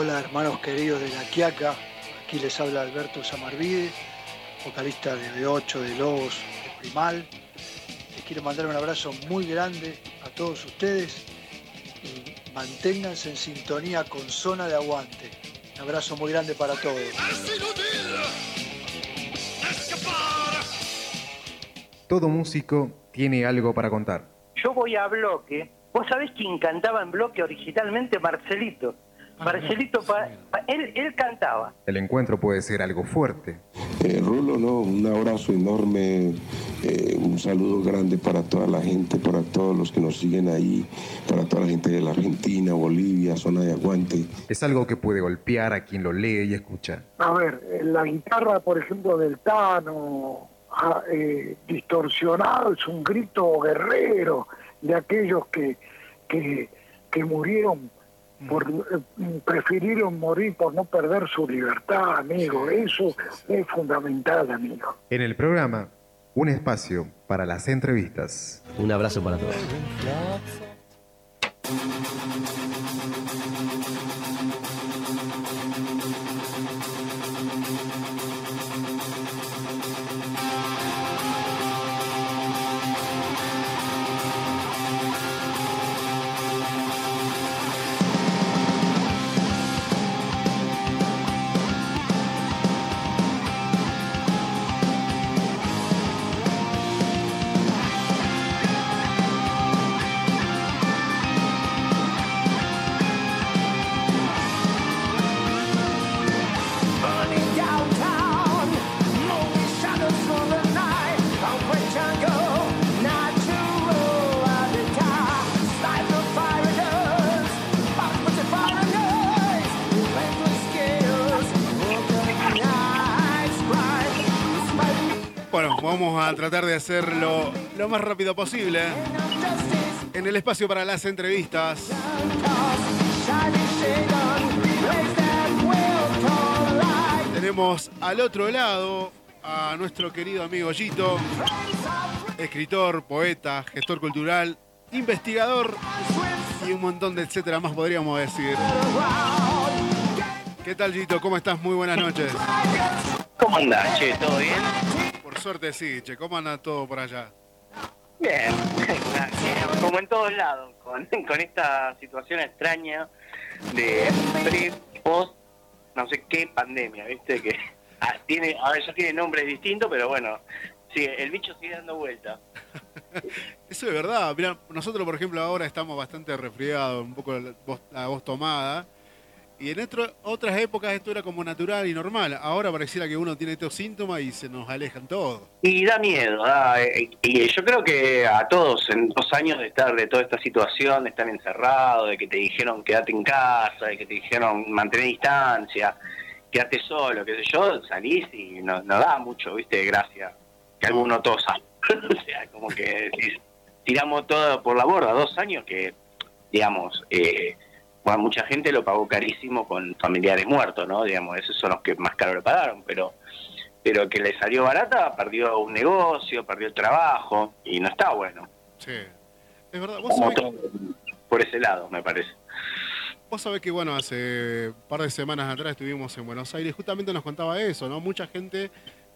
Hola hermanos queridos de La Quiaca, aquí les habla Alberto Samarvide, vocalista de B8, de Lobos, de Primal. Les quiero mandar un abrazo muy grande a todos ustedes y manténganse en sintonía con Zona de Aguante. Un abrazo muy grande para todos. Todo músico tiene algo para contar. Yo voy a bloque. ¿Vos sabés quién cantaba en bloque originalmente? Marcelito. Marcelito, pa- pa- él, él cantaba. El encuentro puede ser algo fuerte. Eh, Rulo, no, un abrazo enorme, eh, un saludo grande para toda la gente, para todos los que nos siguen ahí, para toda la gente de la Argentina, Bolivia, zona de aguante. Es algo que puede golpear a quien lo lee y escucha. A ver, eh, la guitarra, por ejemplo, del Tano, ah, eh, distorsionado, es un grito guerrero de aquellos que, que, que murieron, por, eh, prefirieron morir por no perder su libertad, amigo. Eso es fundamental, amigo. En el programa, un espacio para las entrevistas. Un abrazo para todos. A tratar de hacerlo lo más rápido posible. En el espacio para las entrevistas. Tenemos al otro lado a nuestro querido amigo Gito, escritor, poeta, gestor cultural, investigador y un montón de etcétera más podríamos decir. ¿Qué tal Gito? ¿Cómo estás? Muy buenas noches. ¿Cómo andás, che? ¿Todo bien? Por suerte sí, che. ¿Cómo anda todo por allá? Bien. Como en todos lados, con, con esta situación extraña de pre, post, no sé qué pandemia, ¿viste? Que ah, tiene, a ver, ya tiene nombres distintos, pero bueno, sí, el bicho sigue dando vueltas. Eso es verdad. Mirá, nosotros, por ejemplo, ahora estamos bastante resfriados, un poco la voz, la voz tomada. Y en otro- otras épocas esto era como natural y normal. Ahora pareciera que uno tiene estos síntomas y se nos alejan todos. Y da miedo, da, eh, y yo creo que a todos en dos años de estar de toda esta situación, de estar encerrado, de que te dijeron quédate en casa, de que te dijeron mantener distancia, quédate solo, qué sé yo, salís y no, da mucho, viste, gracia, que alguno tosa. o sea, como que decís, tiramos todo por la borda, dos años que, digamos, eh, bueno, mucha gente lo pagó carísimo con familiares muertos, ¿no? Digamos, esos son los que más caro lo pagaron, pero pero que le salió barata, perdió un negocio, perdió el trabajo, y no está bueno. Sí. Es verdad. Vos sabés, todo por ese lado, me parece. vos sabés que, bueno, hace un par de semanas atrás estuvimos en Buenos Aires. Justamente nos contaba eso, ¿no? Mucha gente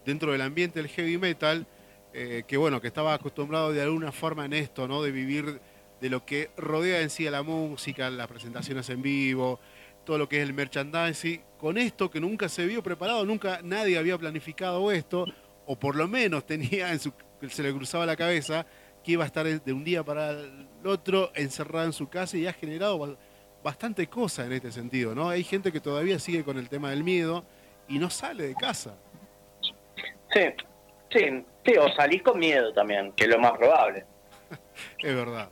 dentro del ambiente del heavy metal, eh, que, bueno, que estaba acostumbrado de alguna forma en esto, ¿no? De vivir de lo que rodea en sí a la música, las presentaciones en vivo, todo lo que es el merchandising, con esto que nunca se vio preparado, nunca nadie había planificado esto, o por lo menos tenía en su, se le cruzaba la cabeza que iba a estar de un día para el otro encerrado en su casa y ha generado ba- bastante cosa en este sentido, ¿no? Hay gente que todavía sigue con el tema del miedo y no sale de casa. Sí, sí, sí, o salís con miedo también, que es lo más probable. Es verdad.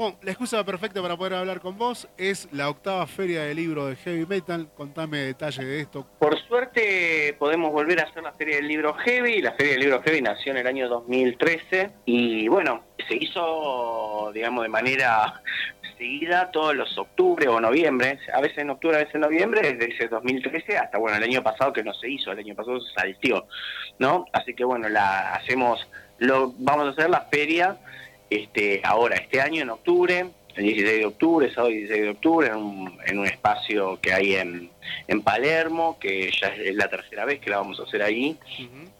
Bueno, la excusa perfecta para poder hablar con vos es la octava feria del libro de Heavy Metal. Contame detalle de esto. Por suerte podemos volver a hacer la Feria del Libro Heavy. La Feria del Libro Heavy nació en el año 2013 y bueno, se hizo, digamos, de manera seguida todos los octubre o noviembre, a veces en octubre, a veces en noviembre, desde ese 2013 hasta, bueno, el año pasado que no se hizo, el año pasado se saltió, ¿no? Así que bueno, la hacemos, lo vamos a hacer la feria este, ahora, este año en octubre, el 16 de octubre, sábado 16 de octubre, en un, en un espacio que hay en, en Palermo, que ya es la tercera vez que la vamos a hacer ahí.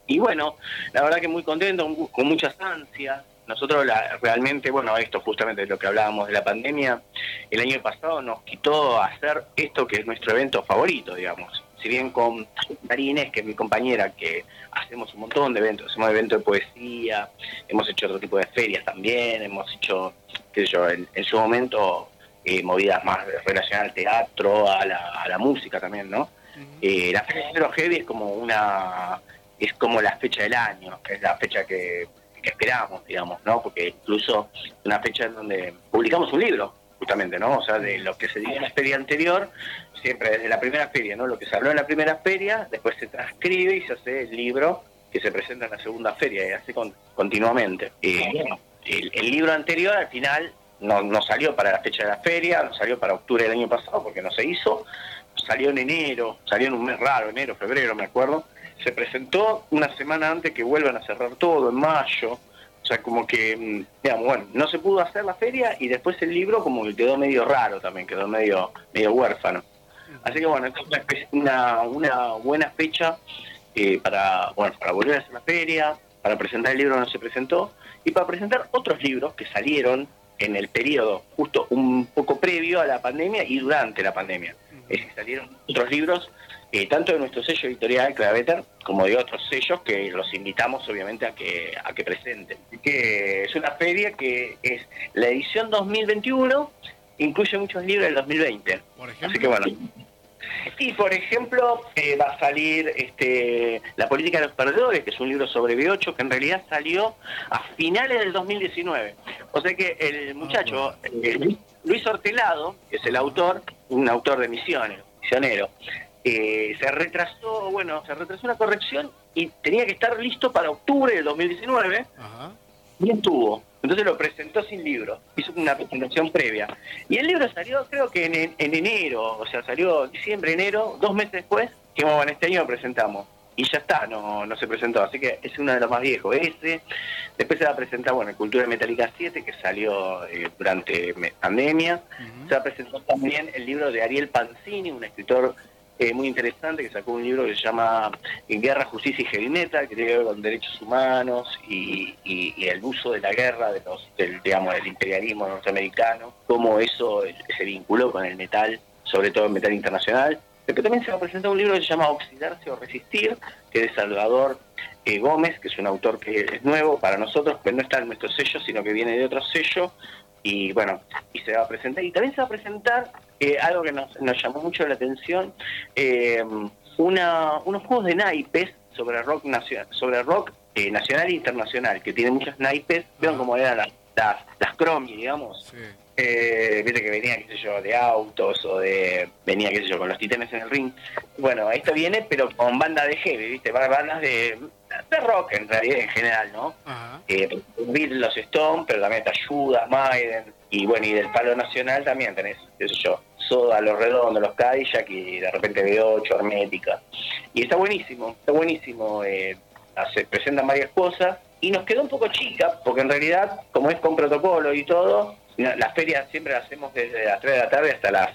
Y bueno, la verdad que muy contento, con muchas ansias. Nosotros la, realmente, bueno, esto justamente es lo que hablábamos de la pandemia, el año pasado nos quitó hacer esto que es nuestro evento favorito, digamos. Si bien con María que es mi compañera, que hacemos un montón de eventos, hacemos eventos de poesía, hemos hecho otro tipo de ferias también, hemos hecho, qué sé yo, en, su momento eh, movidas más relacionadas al teatro, a la, música también, ¿no? Eh, la Feria de Heavy es como una, es como la fecha del año, es la fecha que, esperamos, digamos, ¿no? Porque incluso es una fecha en donde publicamos un libro, justamente, ¿no? O sea, de lo que se dio en la feria anterior, siempre desde la primera feria, ¿no? Lo que se habló en la primera feria, después se transcribe y se hace el libro que se presenta en la segunda feria, y así continuamente. el, libro anterior al final no, no salió para la fecha de la feria, no salió para octubre del año pasado porque no se hizo, salió en enero, salió en un mes raro, enero, febrero, me acuerdo, se presentó una semana antes que vuelvan a cerrar todo, en mayo. O sea, como que, mm, digamos, bueno, no se pudo hacer la feria y después el libro como que quedó medio raro también, quedó medio, medio huérfano. Así que bueno, esta es una, una buena fecha eh, para, bueno, para volver a hacer la feria, para presentar el libro no se presentó, y para presentar otros libros que salieron en el periodo justo un poco previo a la pandemia y durante la pandemia. Es que salieron otros libros eh, tanto de nuestro sello editorial Claveter como de otros sellos que los invitamos obviamente a que a que presenten. Que es una feria que es la edición 2021, incluye muchos libros del 2020. Por ejemplo. Así que bueno. Y por ejemplo eh, va a salir este, La política de los perdedores, que es un libro sobre B8 que en realidad salió a finales del 2019. O sea que el muchacho, ah, eh, Luis Hortelado, que es el autor, un autor de Misiones, misionero, eh, se retrasó, bueno, se retrasó una corrección y tenía que estar listo para octubre del 2019 y estuvo. Entonces lo presentó sin libro, hizo una presentación previa. Y el libro salió creo que en, enero, o sea, salió diciembre, enero, dos meses después, que bueno, este año lo presentamos. Y ya está, no, no se presentó, así que es uno de los más viejos. Ese, después se va a presentar, bueno, Cultura Metálica 7, que salió eh, durante pandemia. Se va a presentar también el libro de Ariel Panzini, un escritor eh, muy interesante que sacó un libro que se llama Guerra, Justicia y Heavy que tiene que ver con derechos humanos y, el uso de la guerra, de los, del, digamos, del imperialismo norteamericano, cómo eso se vinculó con el metal, sobre todo el metal internacional. Pero también se va a presentar un libro que se llama Oxidarse o Resistir, que es de Salvador eh, Gómez, que es un autor que es nuevo para nosotros, pero no está en nuestro sello, sino que viene de otro sello, y bueno, y se va a presentar. Y también se va a presentar eh, algo que nos, llamó mucho la atención, eh, una, unos juegos de naipes sobre rock nacional, sobre rock eh, nacional e internacional, que tiene muchos naipes, vean cómo eran las, las, las digamos. viste que venía, qué sé yo, de autos o de. venía, qué sé yo, con los titanes en el ring. Bueno, esto viene, pero con banda de heavy, viste, bandas de, de rock en realidad, en general, ¿no? Eh, los Stone, pero también te ayuda, Maiden, y bueno, y del palo nacional también tenés, qué sé yo, Soda, Los Redondos, Los Cadillac y de repente B8, Hermética. Y está buenísimo, está buenísimo, eh, se presentan varias cosas y nos quedó un poco chica, porque en realidad, como es con protocolo y todo, las ferias siempre las hacemos desde las 3 de la tarde hasta las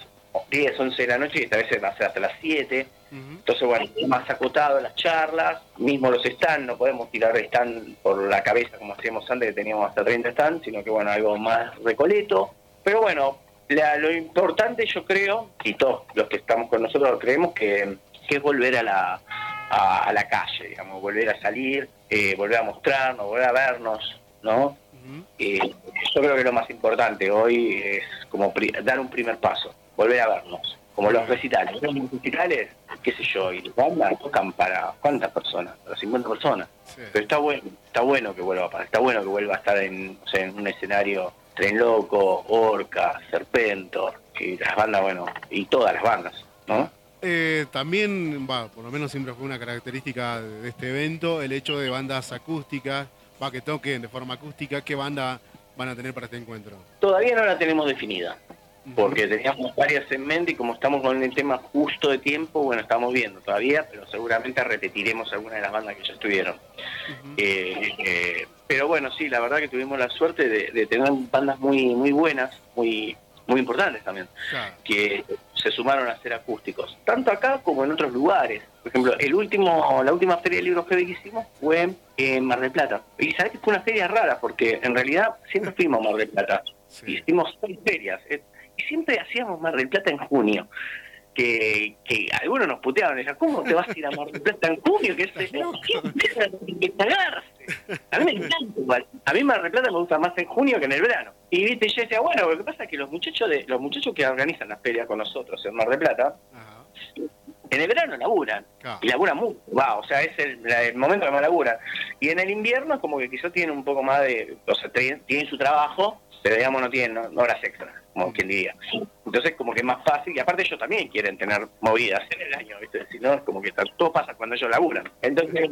10, 11 de la noche y esta vez va a ser hasta las 7. Entonces, bueno, más acotado las charlas, mismo los stands, no podemos tirar stand por la cabeza como hacíamos antes, que teníamos hasta 30 stands, sino que, bueno, algo más recoleto. Pero bueno, lo importante yo creo, y todos los que estamos con nosotros creemos, que, es volver a la, a, la calle, digamos, volver a salir, eh, volver a mostrarnos, volver a vernos, ¿no? Eh, yo creo que lo más importante hoy es como dar un primer paso, volver a vernos como los recitales. Los recitales, qué sé yo, y las bandas tocan para cuántas personas, para 50 personas. Pero está bueno, está bueno que vuelva a está bueno que vuelva a estar en, en un escenario Tren Loco, Orca, Serpentor, y las bandas, bueno, y todas las bandas, ¿no? Eh, también, va, por lo menos siempre fue una característica de este evento, el hecho de bandas acústicas, va, que toquen de forma acústica, ¿qué banda van a tener para este encuentro? Todavía no la tenemos definida porque teníamos varias en mente y como estamos con el tema justo de tiempo, bueno, estamos viendo todavía, pero seguramente repetiremos algunas de las bandas que ya estuvieron. Eh, eh, pero bueno, sí, la verdad que tuvimos la suerte de, de tener bandas muy muy buenas, muy muy importantes también, Claro. que se sumaron a hacer acústicos, tanto acá como en otros lugares. Por ejemplo, el último, la última feria de libros que hicimos fue en Mar del Plata. Y sabes que fue una feria rara, porque en realidad siempre fuimos a Mar del Plata. Sí. Hicimos seis ferias. Y siempre hacíamos Mar del Plata en junio. Que, que algunos nos puteaban, decían, ¿cómo te vas a ir a Mar del Plata en junio? Que es loco. que cagarse. A mí me encanta igual. A mí Mar del Plata me gusta más en junio que en el verano. Y viste, yo decía, bueno, lo que pasa es que los muchachos de los muchachos que organizan las ferias con nosotros en Mar del Plata, Ajá. en el verano laburan. Claro. Y laburan mucho, va, o sea, es el, la- el momento que más laburan. Y en el invierno es como que quizás tienen un poco más de, o sea, tienen, tienen su trabajo, pero digamos no tienen no- no horas extras, como quien diría. Entonces como que es más fácil, y aparte ellos también quieren tener movidas en el año, ¿viste? Si no, es como que todo pasa cuando ellos laburan. Entonces,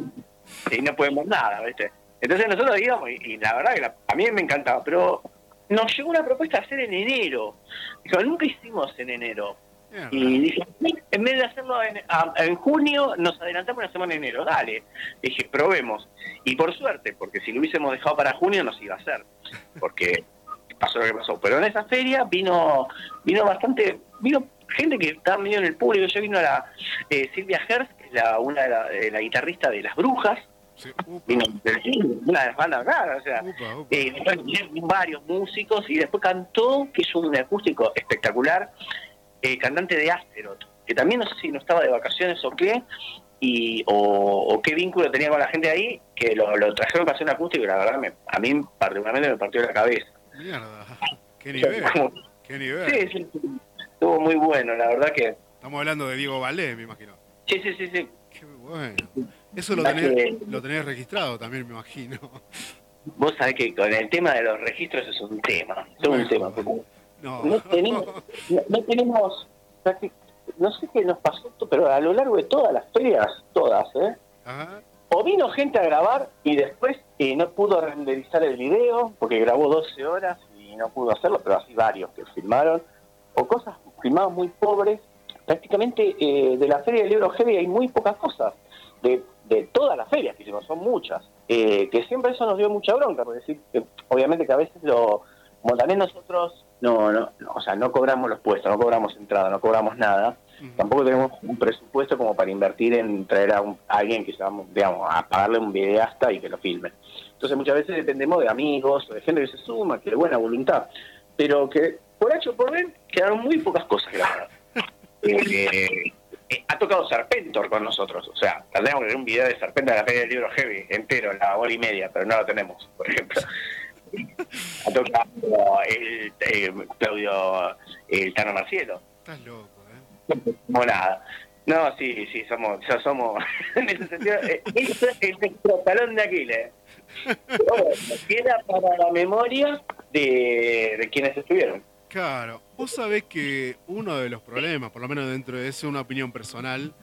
y no podemos nada, ¿viste? Entonces nosotros digamos, y, y la verdad que la- a mí me encantaba, pero nos llegó una propuesta de hacer en enero. Dijo, nunca hicimos en enero. Y dije, en vez de hacerlo en, en junio, nos adelantamos una semana en enero. Dale. Dije, probemos. Y por suerte, porque si lo hubiésemos dejado para junio, nos iba a hacer. Porque pasó lo que pasó. Pero en esa feria vino vino bastante, vino gente que estaba medio en el público. Ya vino la eh, Silvia Herz, que es la, una de la, guitarrista de Las Brujas. Sí. Vino de- una de las bandas acá, o sea, upa, upa. eh, varios músicos y después cantó, que es un acústico espectacular, eh, cantante de Asteroth, que también no sé si no estaba de vacaciones o qué, y, o, o qué vínculo tenía con la gente ahí, que lo, lo trajeron para hacer un acústico y la verdad me, a mí particularmente me partió la cabeza. Mierda. Qué nivel. Qué nivel. sí, sí, sí, estuvo muy bueno, la verdad que... Estamos hablando de Diego Valdés, me imagino. Sí, sí, sí, sí. Qué bueno. Eso lo tenés, que- lo tenés registrado también, me imagino. Vos sabés que con el tema de los registros es un tema, es un tema. No. no tenemos, no, no tenemos no sé qué nos pasó, pero a lo largo de todas las ferias, todas, ¿eh? Ajá. O vino gente a grabar y después eh, no pudo renderizar el video porque grabó 12 horas y no pudo hacerlo, pero así varios que filmaron. O cosas filmadas muy pobres. Prácticamente eh, de la Feria del Libro Heavy hay muy pocas cosas. De, de todas las ferias que hicimos, son muchas. Eh, que siempre eso nos dio mucha bronca, porque decir, obviamente que a veces lo, también nosotros no, no, no, o sea, no cobramos los puestos, no cobramos entrada, no cobramos nada, tampoco tenemos un presupuesto como para invertir en traer a, un- a alguien que va, digamos, a pagarle un videasta y que lo filme. Entonces muchas veces dependemos de amigos o de gente que se suma, que de buena voluntad, pero que por H o por B quedaron muy pocas cosas grabadas. Eh, eh, ha tocado Serpentor con nosotros, o sea, tendríamos que ver un video de Serpentor de la Feria del Libro Heavy entero, la hora y media, pero no lo tenemos, por ejemplo. Ha tocado el, eh, Claudio, el Tano Marcielo, Estás loco, ¿eh? como nada. No, sí, sí, somos, ya somos, en ese sentido, eh, es el nuestro talón de Aquiles. Bueno, queda para la memoria de, de quienes estuvieron. Claro, vos sabés que uno de los problemas, por lo menos dentro de eso, una opinión personal,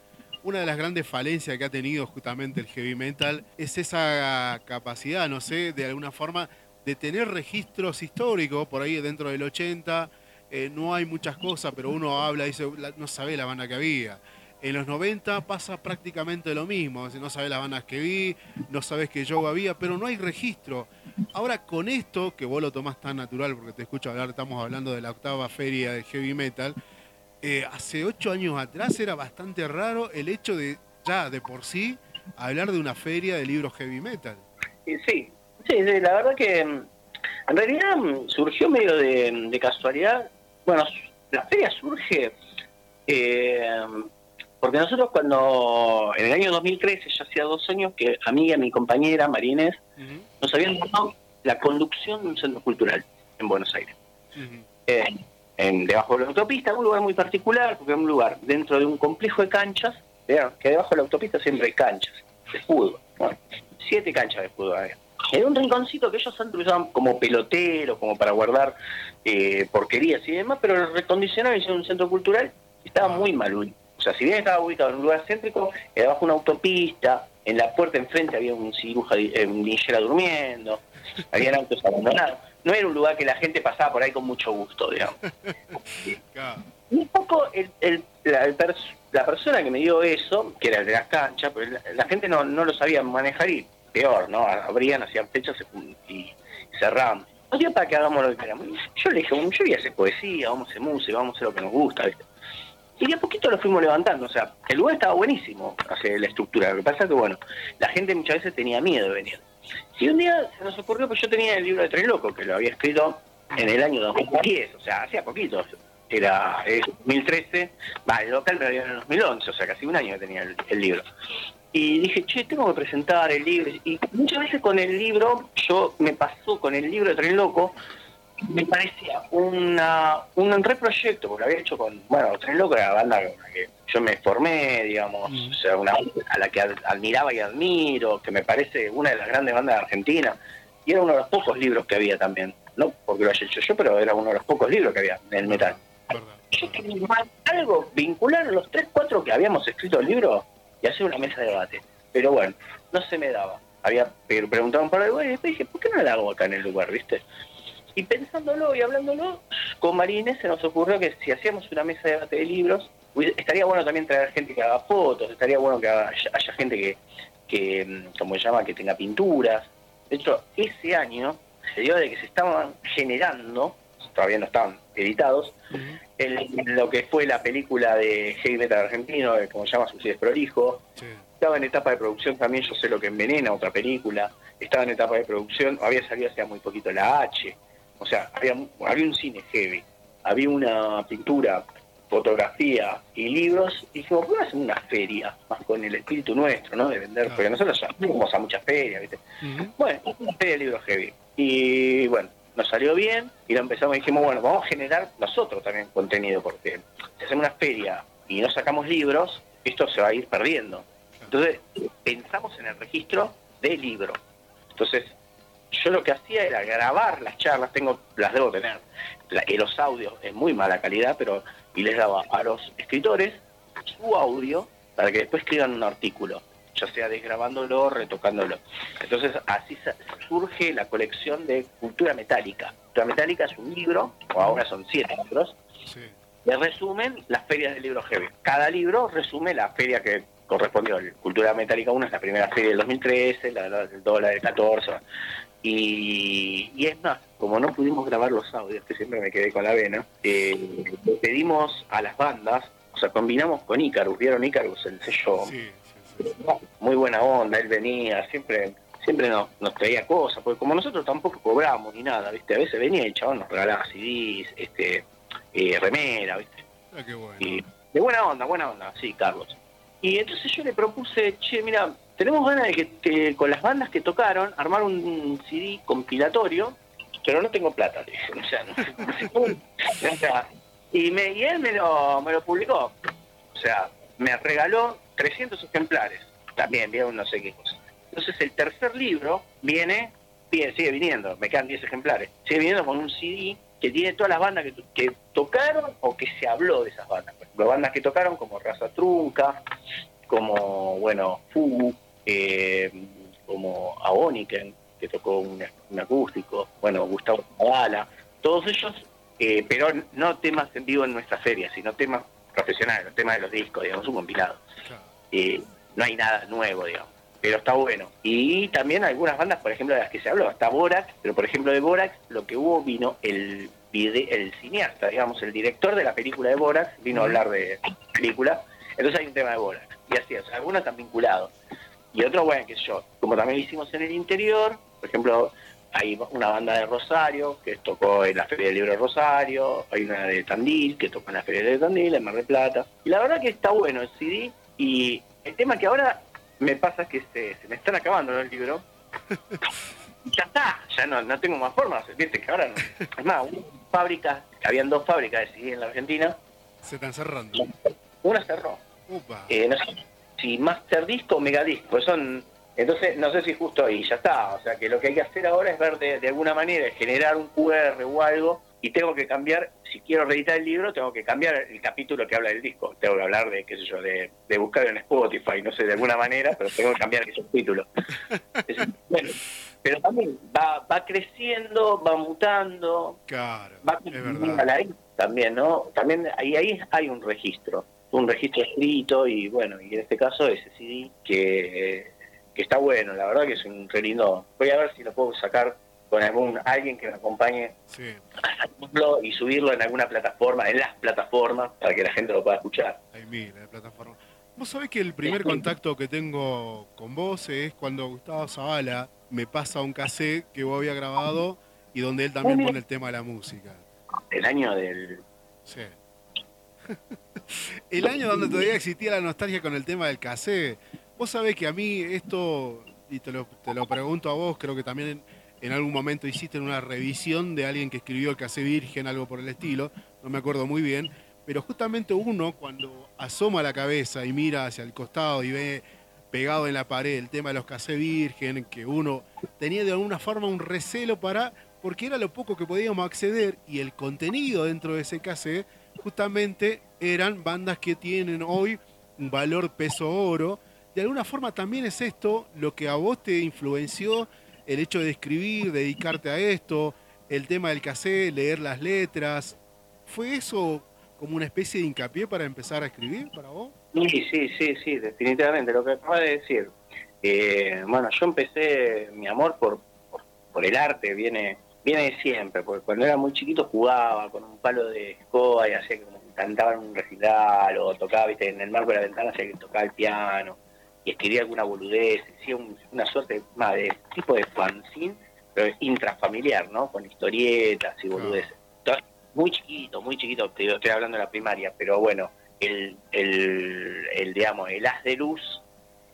una de las grandes falencias que ha tenido justamente el heavy metal es esa capacidad, no sé, de alguna forma, de tener registros históricos, por ahí dentro del 80, eh, no hay muchas cosas, pero uno habla y dice, "La- no sabe la banda que había. En los 90 pasa prácticamente lo mismo, no sabes las bandas que vi, no sabes que yo había, pero no hay registro. Ahora con esto, que vos lo tomás tan natural porque te escucho hablar, estamos hablando de la octava feria de heavy metal, eh, hace ocho años atrás era bastante raro el hecho de ya de por sí hablar de una feria de libros heavy metal. Sí, sí, sí, la verdad que mm, en realidad mm, surgió medio de, de casualidad. Bueno, la feria surge eh, porque nosotros cuando en el año 2013, ya hacía dos años, que a mí y a mi compañera Marínez Ujú, nos habían dado la conducción de un centro cultural en Buenos Aires. Eh, en, debajo de la autopista, un lugar muy particular, porque es un lugar dentro de un complejo de canchas, vean, que debajo de la autopista siempre hay canchas de fútbol. Bueno, siete canchas de fútbol había. Era un rinconcito que ellos antes usaban como pelotero, como para guardar eh, porquerías y demás, pero lo recondicionaron y hicieron un centro cultural estaba muy mal. O sea, si bien estaba ubicado en un lugar céntrico, era debajo de una autopista, en la puerta enfrente había un ciruja, eh, un linchera durmiendo, habían autos abandonados. No era un lugar que la gente pasaba por ahí con mucho gusto, digamos. Un poco el, el- la, el pers- la persona que me dio eso, que era el de las canchas, pero la, la gente no, no lo sabía manejar y peor, ¿no? Abrían, hacían fechas y cerraban. No día para que hagamos lo que queramos. Yo le dije, yo voy a hacer poesía, vamos a hacer música, vamos a hacer lo que nos gusta, ¿viste? Y de a poquito lo fuimos levantando, o sea, el lugar estaba buenísimo, la estructura. Lo que pasa es que, bueno, la gente muchas veces tenía miedo de venir. Y un día se nos ocurrió, pues yo tenía el libro de Tres Locos, que lo había escrito en el año 2010, o sea, hacía poquito. Era 2013, va, el local me lo en el 2011, o sea, casi un año que tenía el libro y dije, che, tengo que presentar el libro. Y muchas veces con el libro, yo me pasó con el libro de Tren Loco, me parecía una, un reproyecto, porque lo había hecho con, bueno, Tren Loco era la banda con la que yo me formé, digamos, mm. o sea, una a la que admiraba y admiro, que me parece una de las grandes bandas de Argentina, y era uno de los pocos libros que había también, no porque lo haya hecho yo, pero era uno de los pocos libros que había en el metal. Yo quería algo, vincular los tres, cuatro que habíamos escrito el libro, y hacer una mesa de debate. Pero bueno, no se me daba. Había preguntado un par de lugares y después dije, ¿por qué no la hago acá en el lugar, viste? Y pensándolo y hablándolo, con Marines se nos ocurrió que si hacíamos una mesa de debate de libros, estaría bueno también traer gente que haga fotos, estaría bueno que haya, gente que, que, mm, como se llama, que tenga pinturas. De hecho, ese año se dio de que se estaban generando, todavía no estaban editados, en lo que fue la película de heavy metal argentino, como se llama Suicidio Prolijo. Estaba en etapa de producción también Yo sé lo que envenena, otra película. Estaba en etapa de producción, había salido hacía muy poquito la H. O sea, había, había un cine heavy, había una pintura, fotografía y libros. Y dijimos, ¿por qué hacer una feria? Más con el espíritu nuestro, ¿no? De vender, porque nosotros vamos a muchas ferias, ¿viste? Bueno, una feria de libros heavy. Y bueno, nos salió bien y lo empezamos y dijimos, bueno, vamos a generar nosotros también contenido, porque si hacemos una feria y no sacamos libros, esto se va a ir perdiendo. Entonces, pensamos en el registro de libro. Entonces, yo lo que hacía era grabar las charlas, tengo las debo tener, la, los audios en muy mala calidad, pero y les daba a los escritores su audio para que después escriban un artículo ya sea desgrabándolo, retocándolo. Entonces así surge la colección de Cultura Metálica. Cultura Metálica es un libro, o ahora son siete libros, que resumen las ferias del libro heavy. Cada libro resume la feria que correspondió. Cultura Metálica 1 es la primera feria del 2013, la, del dólar del 14. Y, y, es más, como no pudimos grabar los audios, que siempre me quedé con la vena, eh, pedimos a las bandas, o sea, combinamos con Icarus, ¿vieron Icarus? El sello muy buena onda, él venía, siempre siempre nos, nos traía cosas, porque como nosotros tampoco cobramos ni nada, ¿viste? A veces venía el chabón nos regalaba CDs, este, eh, remera, ¿viste? Ah, qué bueno. Y de buena onda, buena onda, sí, Carlos. Y entonces yo le propuse, che, mira, tenemos ganas de que, con las bandas que tocaron, armar un CD compilatorio, pero no tengo plata, o sea, no, y, me, y él me lo, me lo publicó, o sea, me regaló 300 ejemplares, también, vieron no sé qué. Entonces el tercer libro viene, sigue viniendo, me quedan 10 ejemplares, sigue viniendo con un CD que tiene todas las bandas que, tocaron o que se habló de esas bandas. Por ejemplo, bandas que tocaron como Raza Trunca, como, bueno, Fu, eh, como Aoniken, que tocó un, acústico, bueno, Gustavo Zavala, todos ellos, eh, pero no temas en vivo en nuestra feria, sino temas profesionales, los temas de los discos, digamos, un compilado. Eh, no hay nada nuevo, digamos. Pero está bueno. Y también algunas bandas, por ejemplo, de las que se habló, está Borax, pero por ejemplo de Borax lo que hubo vino el el cineasta, digamos, el director de la película de Borax, vino a hablar de película. Entonces hay un tema de Borax. Y así, o sea, algunos están vinculados. Y otros, bueno, que yo, como también hicimos en el interior, por ejemplo, hay una banda de Rosario que tocó en la Feria del Libro de Rosario, hay una de Tandil que tocó en la Feria de Tandil, en Mar del Plata. Y la verdad que está bueno el CD y el tema que ahora me pasa es que se, me están acabando el libro. ya está, ya no, no tengo más formas, viste que ahora no. Es más, fábricas, habían dos fábricas de CD en la Argentina. Se están cerrando. Una cerró. Eh, no sé si Master Disco o Megadisc, pues son entonces, no sé si justo ahí ya está. O sea, que lo que hay que hacer ahora es ver de, alguna manera, generar un QR o algo, y tengo que cambiar, si quiero reeditar el libro, tengo que cambiar el capítulo que habla del disco. Tengo que hablar de, qué sé yo, de, buscar en Spotify, no sé, de alguna manera, pero tengo que cambiar esos títulos. bueno, pero también va, va creciendo, va mutando. Claro, va es La también, ¿no? También ahí, ahí hay un registro, un registro escrito y bueno, y en este caso ese CD que que está bueno, la verdad que es un re lindo. Voy a ver si lo puedo sacar con algún alguien que me acompañe Sí. a hacerlo y subirlo en alguna plataforma, en las plataformas, para que la gente lo pueda escuchar. Hay miles de plataformas. Vos sabés que el primer contacto que tengo con vos es cuando Gustavo Zavala me pasa un cassette que vos había grabado y donde él también pone el tema de la música. El año del... Sí. el año donde todavía existía la nostalgia con el tema del cassette. Vos sabés que a mí esto, y te lo, te lo pregunto a vos, creo que también en, algún momento hiciste una revisión de alguien que escribió el cassette virgen, algo por el estilo, no me acuerdo muy bien, pero justamente uno cuando asoma la cabeza y mira hacia el costado y ve pegado en la pared el tema de los cassettes virgen, que uno tenía de alguna forma un recelo para, porque era lo poco que podíamos acceder y el contenido dentro de ese cassette justamente eran bandas que tienen hoy un valor peso oro. De alguna forma también es esto lo que a vos te influenció el hecho de escribir, dedicarte a esto, el tema del cassette, leer las letras. ¿Fue eso como una especie de hincapié para empezar a escribir para vos? Sí, sí, sí, sí, definitivamente, lo que acabas de decir. Eh, bueno, yo empecé mi amor por, por, por el arte, viene viene de siempre, porque cuando era muy chiquito jugaba con un palo de escoba y hacía que cantaba en un recital o tocaba, viste, en el marco de la ventana hacía que tocaba el piano y escribía alguna boludez, hacía un- una suerte más de tipo de fanzine, pero intrafamiliar, ¿no? Con historietas y boludeces. Entonces, Muy chiquito, muy chiquito, te digo, estoy hablando de la primaria, pero bueno, el, el, el digamos, el haz de luz,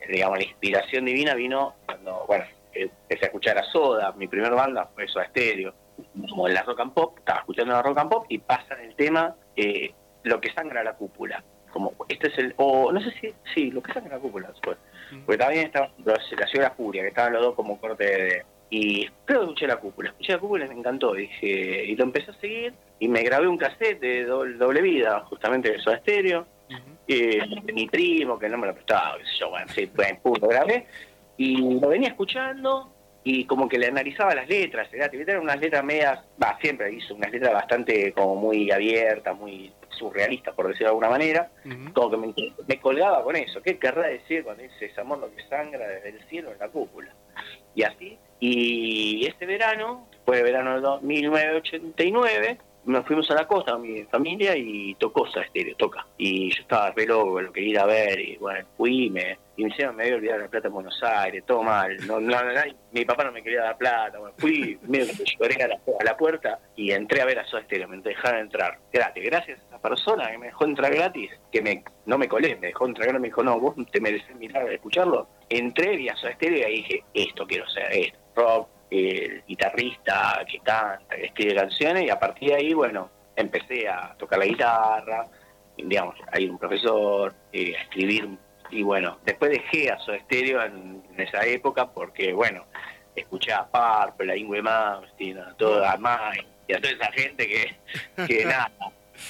digamos, la inspiración divina vino cuando, bueno, eh, empecé a escuchar a Soda, mi primer banda fue Soda Stereo, como en la rock and pop, estaba escuchando la rock and pop y pasan el tema eh, Lo que sangra la cúpula. Como, este es el, o no sé si, sí, Lo que sangra la cúpula, después. Porque también estaba la ciudad furia, que estaban los dos como corte de... Y creo que escuché la cúpula, escuché la cúpula y me encantó, dije, y lo empecé a seguir y me grabé un cassette de doble, doble vida, justamente de Soda Stereo, eh, de mi primo, que no me lo prestaba, qué sé yo, bueno, sí, bueno, pum, lo grabé, y lo venía escuchando y como que le analizaba las letras, ¿viste? eran unas letras medias, va, siempre hizo unas letras bastante como muy abiertas, muy surrealistas, por decirlo de alguna manera, Ujú. como que me, me colgaba con eso, ¿qué querrá decir cuando dice es amor lo que sangra desde el cielo en la cúpula? Y así, y este verano, fue verano del do- 1989, nos fuimos a la costa con mi familia y tocó Soda Stereo, toca. Y yo estaba re loco, lo quería ir a ver, y bueno, fui y me, y me hicieron, me había olvidado la plata en Buenos Aires, todo mal. No, no, no, mi papá no me quería dar plata, bueno, fui, que lloré a la, a la puerta y entré a ver a Soda Stereo, me dejaron entrar gratis. Gracias a esa persona que me dejó entrar gratis, que me no me colé, me dejó entrar gratis, me dijo, no, vos te mereces mirar, escucharlo. Entré, vi a Soda Stereo y dije, esto quiero ser, esto, rock, el guitarrista que canta, que escribe canciones y a partir de ahí, bueno, empecé a tocar la guitarra, digamos, a ir un profesor, eh, a escribir y bueno, después dejé a Soda Stereo en, en esa época porque, bueno, escuché a Purple, a Ingrid Malmsteen, a toda a Mike y a toda esa gente que, que nada,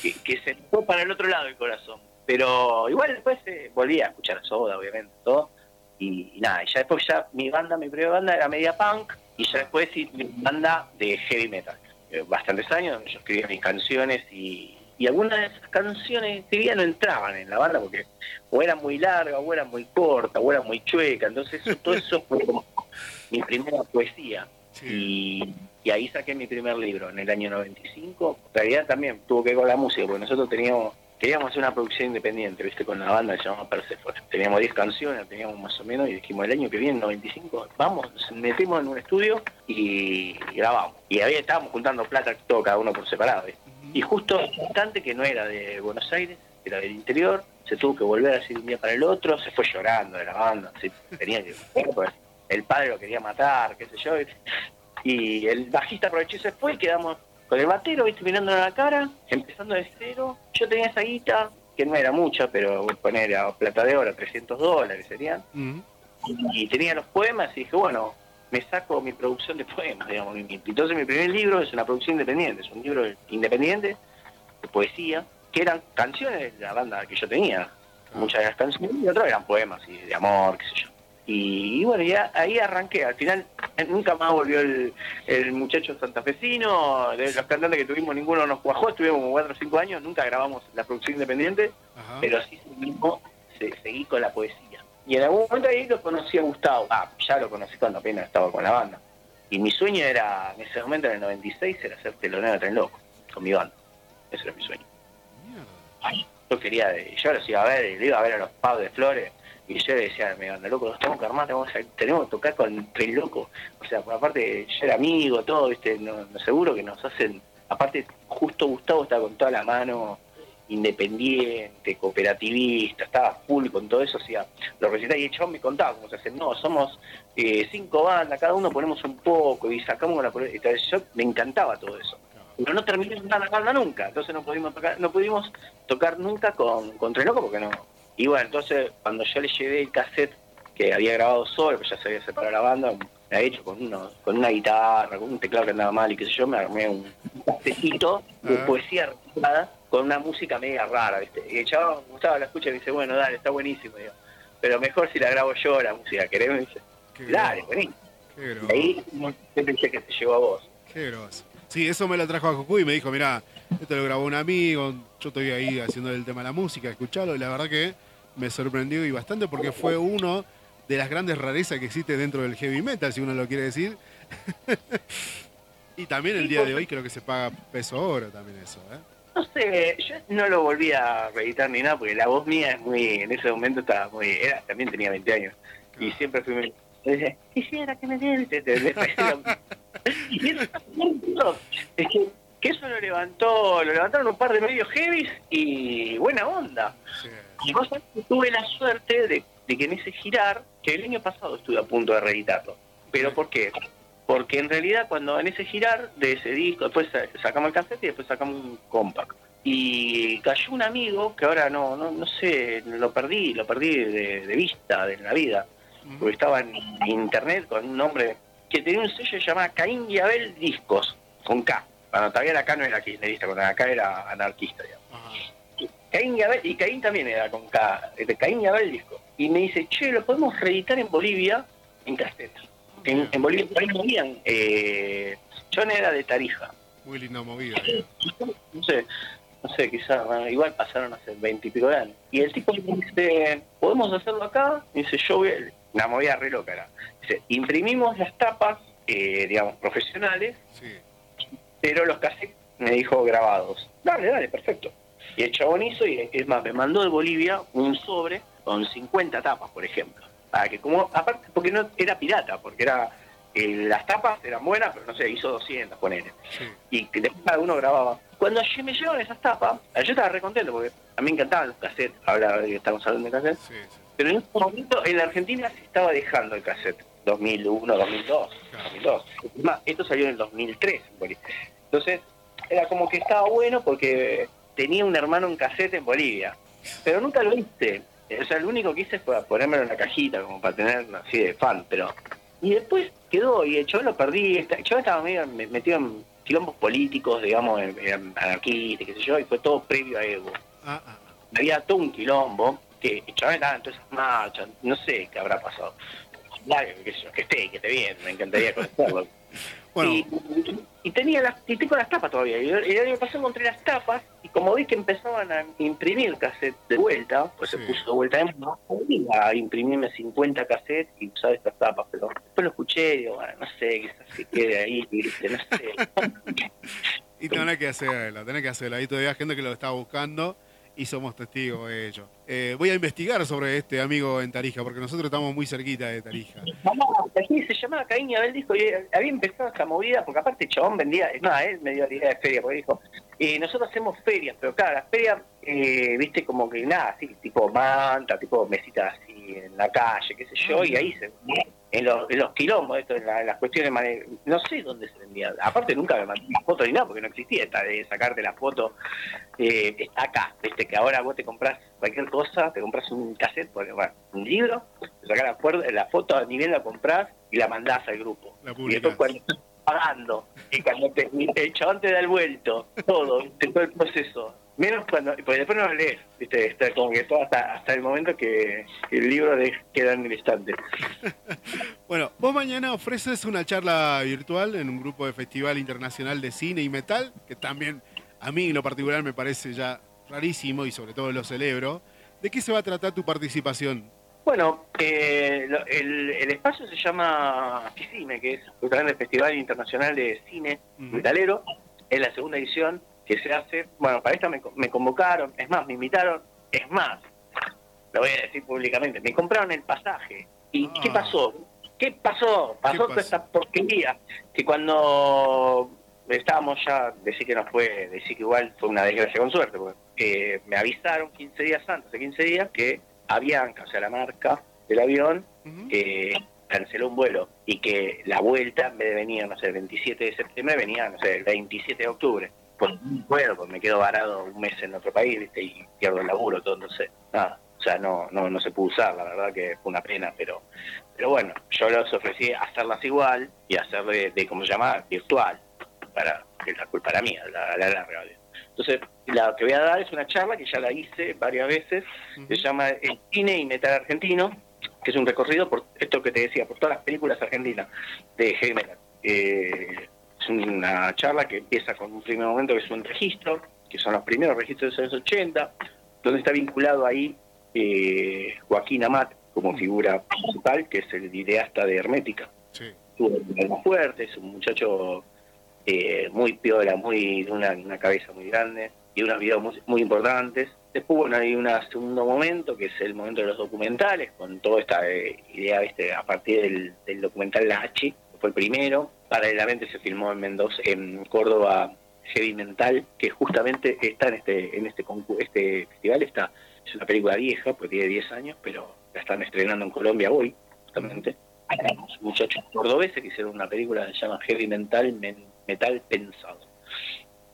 que, que se fue para el otro lado del corazón. Pero igual después eh, volví a escuchar a Soda, obviamente, todo. Y, y nada, y ya después ya mi banda, mi primera banda era media punk, y ya después sí, mi banda de heavy metal. Eh, bastantes años, donde yo escribía mis canciones y, y algunas de esas canciones todavía no entraban en la banda porque o eran muy largas, o eran muy cortas, o eran muy chuecas, entonces eso- todo eso fue como mi primera poesía. Sí. Y, y ahí saqué mi primer libro en el año 95. En realidad también tuvo que ver con la música, porque nosotros teníamos queríamos hacer una producción independiente, viste, con la banda que se llamaba Persephone. Teníamos 10 canciones, teníamos más o menos, y dijimos el año que viene, 95, vamos, nos metimos en un estudio y grabamos. Y ahí estábamos juntando plata todo cada uno por separado, ¿viste? Y justo un instante que no era de Buenos Aires, era del interior, se tuvo que volver así de un día para el otro, se fue llorando de la banda, así, tenía que pues, el padre lo quería matar, qué sé yo, y el bajista aprovechó y se fue y quedamos con el batero, viste, mirándolo a la cara, empezando de cero, yo tenía esa guita, que no era mucha, pero voy a poner a plata de oro, 300 dólares serían, Ujú. y tenía los poemas y dije, bueno, me saco mi producción de poemas, digamos. Entonces mi primer libro es una producción independiente, es un libro independiente de poesía, que eran canciones de la banda que yo tenía, muchas de las canciones, y otras eran poemas y de amor, qué sé yo. Y, y bueno, ya ahí arranqué, al final eh, nunca más volvió el, el muchacho santafesino, de los cantantes que tuvimos ninguno nos cuajó, estuvimos como 4 o 5 años, nunca grabamos la producción independiente, Ajá. pero sí seguimos, se- seguí con la poesía. Y en algún momento ahí lo conocí a Gustavo. Ah, ya lo conocí cuando apenas estaba con la banda. Y mi sueño era, en ese momento, en el 96, era ser telonero de Tren Loco, con mi banda. Ese era mi sueño. Yo quería, yo los iba a ver, le iba a ver a los pavos de Flores, y yo le decía banda, loco, nos tenemos que armar, tenemos, tenemos que tocar con Tren Loco. O sea, por aparte, yo era amigo, todo, viste, no, no seguro que nos hacen, aparte, justo Gustavo está con toda la mano independiente, cooperativista, estaba full con todo eso, o sea, los recitales, y el chabón me contaba cómo se hacen, no, somos eh, cinco bandas, cada uno ponemos un poco y sacamos. Entonces, yo me encantaba todo eso. Pero no terminé una banda nunca, entonces no pudimos tocar, no pudimos tocar nunca con, con Tren Loco porque no. Y bueno, entonces cuando yo le llevé el cassette que había grabado solo, que ya se había separado la banda, me había hecho con, uno, con una guitarra, con un teclado que andaba mal y qué sé yo, me armé un cafecito de Ah. poesía reciclada con una música media rara, ¿viste? Y el chaval Gustavo la escucha y me dice, bueno, dale, está buenísimo, digo, pero mejor si la grabo yo la música, ¿querés? Me dice, Qué dale. Qué Y ahí yo pensé que te llevó a vos. Qué grosso. Sí, eso me lo trajo a Cucu y me dijo, mira, esto lo grabó un amigo, yo estoy ahí haciendo el tema de la música, escuchalo, y la verdad que me sorprendió y bastante porque fue uno de las grandes rarezas que existe dentro del heavy metal, si uno lo quiere decir. y también el día de hoy creo que se paga peso oro también eso, ¿eh? No sé, yo no lo volví a reeditar ni nada, porque la voz mía es muy, en ese momento estaba muy, era, también tenía 20 años, y siempre fui muy, decía, quisiera que me den, y eso, es que, que eso lo levantó, lo levantaron un par de medios heavy y buena onda. Sí. Y vos sabés que tuve la suerte de, de que en ese girar, que el año pasado estuve a punto de reeditarlo. ¿Pero por qué? Porque en realidad cuando en ese girar de ese disco, después sa- sacamos el cassette y después sacamos un compact. Y cayó un amigo que ahora no, no, no sé, lo perdí, lo perdí de, de vista de la vida. Porque estaba en internet con un nombre que tenía un sello llamado Caín y Abel Discos, con K. Cuando todavía K no era kirchnerista, cuando K era anarquista, digamos. Caín y Abel, y Caín también era con K, de Caín y Abel disco. Y me dice, che, lo podemos reeditar en Bolivia en cassette. En, en Bolivia por ahí habían, eh, no era de Tarija. Muy linda movida. ¿eh? No sé, no sé, quizás, igual pasaron hace veintipico de años. Y el tipo me dice, ¿podemos hacerlo acá? Y dice, yo voy, a- una movida re loca era. Dice, imprimimos las tapas, eh, digamos, profesionales, Sí. pero los cassettes me dijo grabados. Dale, dale, perfecto. Y el chabón hizo, y es más, me mandó de Bolivia un sobre con 50 tapas, por ejemplo. Para que como, aparte, porque no era pirata, porque era eh, las tapas eran buenas, pero no sé, hizo 200, ponele. Sí. Y que después cada uno grababa. Cuando yo me llegaron esas tapas, yo estaba re contento, porque a mí me encantaban los cassettes, ahora que estamos hablando de cassettes. Sí, sí. Pero en ese momento en la Argentina se estaba dejando el cassette. 2001, 2002, Claro. 2002. Es más, esto salió en el 2003. en Bolivia. Entonces, era como que estaba bueno porque tenía un hermano en cassette en Bolivia. Pero nunca lo hice. O sea, lo único que hice fue ponérmelo en la cajita, como para tener así de fan. Pero Y después quedó, y el chabón lo perdí. El chabón estaba medio me- metido en quilombos políticos, digamos, en, en anarquistas, qué sé yo, y fue todo previo a Evo Ah, ah, había todo un quilombo que el chabón estaba en todas esas marchas, no sé qué habrá pasado. Sé yo, que esté, que esté bien, me encantaría conocerlo. Bueno. Y, y tenía las, y tengo las tapas todavía. Y el año pasado encontré las tapas y como vi que empezaban a imprimir cassette de vuelta, pues Sí. se puso de vuelta en volví a imprimirme 50 cassettes y usar estas tapas, pero después lo escuché y digo, bueno, no sé, quizás se quede ahí, no sé. Y tenés que hacerlo, tenés que hacerlo. Ahí todavía hay gente que lo está buscando y somos testigos de ello. Eh, voy a investigar sobre este amigo en Tarija, porque nosotros estamos muy cerquita de Tarija. Así se llamaba Caín dijo, y había empezado esta movida, porque aparte el chabón vendía, no, él me dio la idea de feria, porque dijo, eh, nosotros hacemos ferias, pero claro, las ferias, eh, viste, como que nada, así, tipo manta, tipo mesitas así en la calle, qué sé yo, y ahí se en los, en los quilombos, esto, en, la- en las cuestiones, no sé dónde se vendía. Aparte nunca me mandé una foto ni nada, porque no existía esta de sacarte la foto, eh, está acá, viste, que ahora vos te compras cualquier cosa, te compras un cassette, porque, bueno, un libro, te sacás la, la foto, ni bien la compras y la mandás al grupo. La Y después cuando estás pagando, y cuando te- el chabón te da el vuelto, todo, todo el proceso. Menos cuando, porque después no lo lees, ¿viste? Está como que todo hasta, hasta el momento que el libro de- queda en el estante. Bueno, vos mañana ofreces una charla virtual en un grupo de Festival Internacional de Cine y Metal, que también a mí en lo particular me parece ya rarísimo y sobre todo lo celebro. ¿De qué se va a tratar tu participación? Bueno, eh, el, espacio se llama FICIME, que es justamente el Festival Internacional de Cine Metalero. Es la segunda edición que se hace. Bueno, para esta me, convocaron, es más, me invitaron, es más, lo voy a decir públicamente, me compraron el pasaje. ¿Y qué ah. pasó? ¿Qué pasó? Pasó toda esta porquería que cuando estábamos ya, decir que no fue, decir que igual fue una desgracia con suerte, porque me avisaron 15 días antes, de 15 días, que Avianca, o sea, la marca del avión, eh, canceló un vuelo y que la vuelta, en vez de venir, no sé, el 27 de septiembre, venía, no sé, el 27 de octubre. Pues no puedo, pues me quedo varado un mes en otro país, ¿viste? Y pierdo el laburo, todo, entonces, nada. O sea, no, no, no se pudo usar, la verdad que fue una pena, pero pero bueno, yo les ofrecí hacerlas igual y hacerle de, ¿cómo se llama? Virtual, para que la culpa era mía, la, la larga. Entonces, la que voy a dar es una charla que ya la hice varias veces, se llama El cine y metal argentino, que es un recorrido por esto que te decía, por todas las películas argentinas de heavy eh, es una charla que empieza con un primer momento que es un registro, que son los primeros registros de los años 80, donde está vinculado ahí eh, Joaquín Amat como figura principal, que es el ideasta de Hermética. Sí. Fuerte, es un muchacho eh, muy piola, muy una, una cabeza muy grande y unos videos muy, importantes. Después, bueno, hay un segundo momento, que es el momento de los documentales, con toda esta eh, idea, ¿viste? a partir del, documental La H, fue el primero. Paralelamente se filmó en Mendoza, en Córdoba, Heavy Mental, que justamente está en este en este este festival, está es una película vieja, pues tiene 10 años, pero la están estrenando en Colombia hoy, justamente. Hay muchachos cordobeses que hicieron una película que se llama Heavy Mental, Metal Pensado.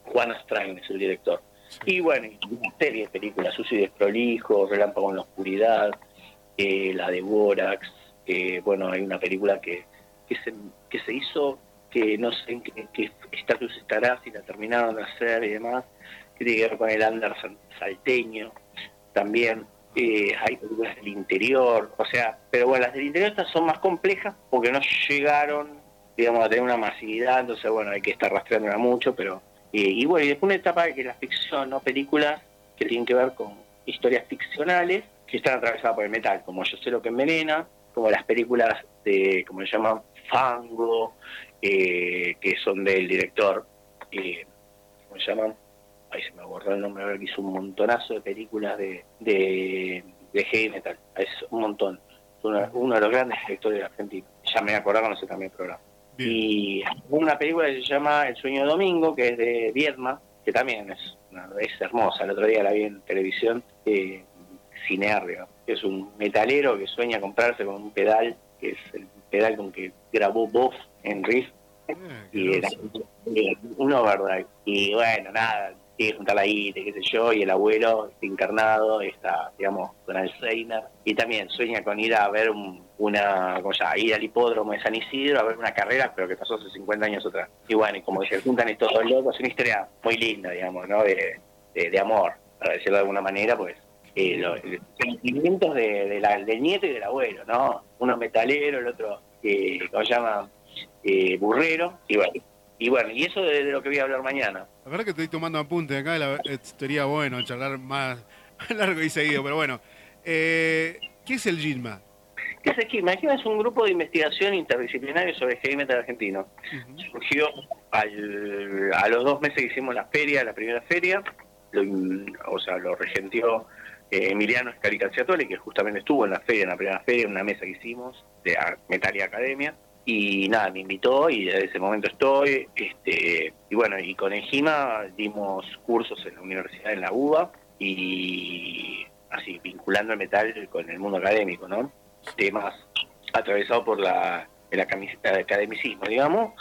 Juan Strain es el director. Y bueno, una serie de películas, Sucio y Desprolijo, Relámpago en la Oscuridad, eh, la de Borax, eh, bueno, hay una película que, que, se, que se hizo, que no sé en qué, estatus estará, si la terminaron de hacer y demás, que tiene que ver con el Anderson salteño, también eh, hay películas del interior, o sea, pero bueno, las del interior estas son más complejas porque no llegaron, digamos, a tener una masividad, entonces bueno, hay que estar rastreándola mucho, pero... Y bueno, y después una etapa de que la ficción, ¿no? Películas que tienen que ver con historias ficcionales que están atravesadas por el metal, como Yo sé lo que envenena, como las películas de, como se llaman, Fango, eh, que son del director, ¿cómo se llaman? ahí se me borró el nombre, ver, hizo un montonazo de películas de, de, heavy metal, es un montón. Uno, uno de los grandes directores de Argentina. Ya me acordaron, no sé también el programa. Y una película que se llama El sueño de domingo, que es de Viedma, que también es, es hermosa. El otro día la vi en televisión, eh, Cinearrio, que es un metalero que sueña comprarse con un pedal, que es el pedal con que grabó Boff en Riff. Ah, y era uno, ¿verdad? Y bueno, nada, tiene juntar la qué sé yo, y el abuelo está internado, está, digamos, con Alzheimer, y también sueña con ir a ver una, como ya, ir al hipódromo de San Isidro a ver una carrera, pero que pasó hace 50 años atrás. Y bueno, y como se juntan estos dos locos, es una historia muy linda, digamos, ¿no? De, de, amor, para decirlo de alguna manera, pues, eh, los, sentimientos de, la, del nieto y del abuelo, ¿no? Uno metalero, el otro, eh, ¿cómo se llama? Eh, burrero, y bueno, y bueno, y eso de, lo que voy a hablar mañana. La verdad que estoy tomando apuntes acá, la, sería bueno charlar más, largo y seguido, pero bueno. Eh, ¿Qué es el GINMA? ¿Qué es el GINMA es un grupo de investigación interdisciplinario sobre heavy metal argentino. Surgió a los dos meses que hicimos la feria, la primera feria, o sea, lo regentió eh, Emiliano Scaricaciatore, que justamente estuvo en la feria, en la primera feria, en una mesa que hicimos de Metal y Academia y nada, me invitó y desde ese momento estoy. Este, y bueno, y con Ejima dimos cursos en la universidad en la UBA y así vinculando el metal con el mundo académico, ¿no? Temas atravesados por la, el academicismo, digamos,